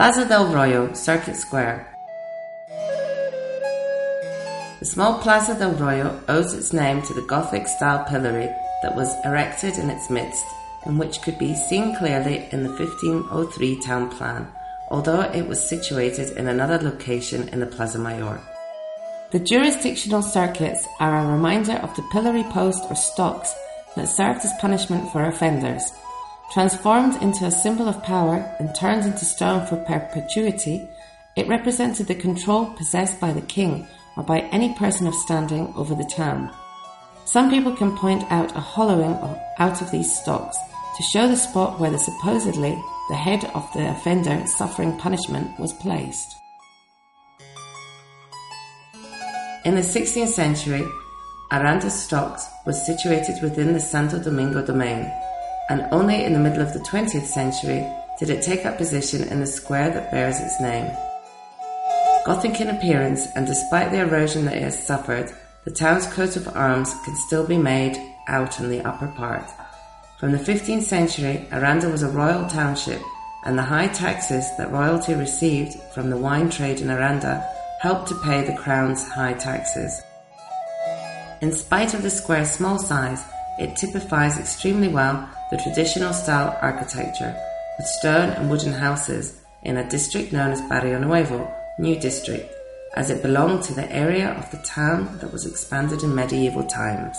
Plaza del Rollo, Circuit Square. The small Plaza del Rollo owes its name to the Gothic style pillory that was erected in its midst, and which could be seen clearly in the 1503 town plan, although it was situated in another location in the Plaza Mayor. The jurisdictional circuits are a reminder of the pillory post or stocks that served as punishment for offenders. Transformed into a symbol of power and turned into stone for perpetuity, it represented the control possessed by the king or by any person of standing over the town. Some people can point out a hollowing out of these stocks to show the spot where the supposedly the head of the offender suffering punishment was placed. In the 16th century, Aranda's stocks was situated within the Santo Domingo domain and only in the middle of the 20th century did it take up position in the square that bears its name. Gothic in appearance, and despite the erosion that it has suffered, the town's coat of arms can still be made out in the upper part. From the 15th century, Aranda was a royal township, and the high taxes that royalty received from the wine trade in Aranda helped to pay the crown's high taxes. In spite of the square's small size, it typifies extremely well the traditional style architecture, with stone and wooden houses in a district known as Barrio Nuevo, New District, as it belonged to the area of the town that was expanded in medieval times.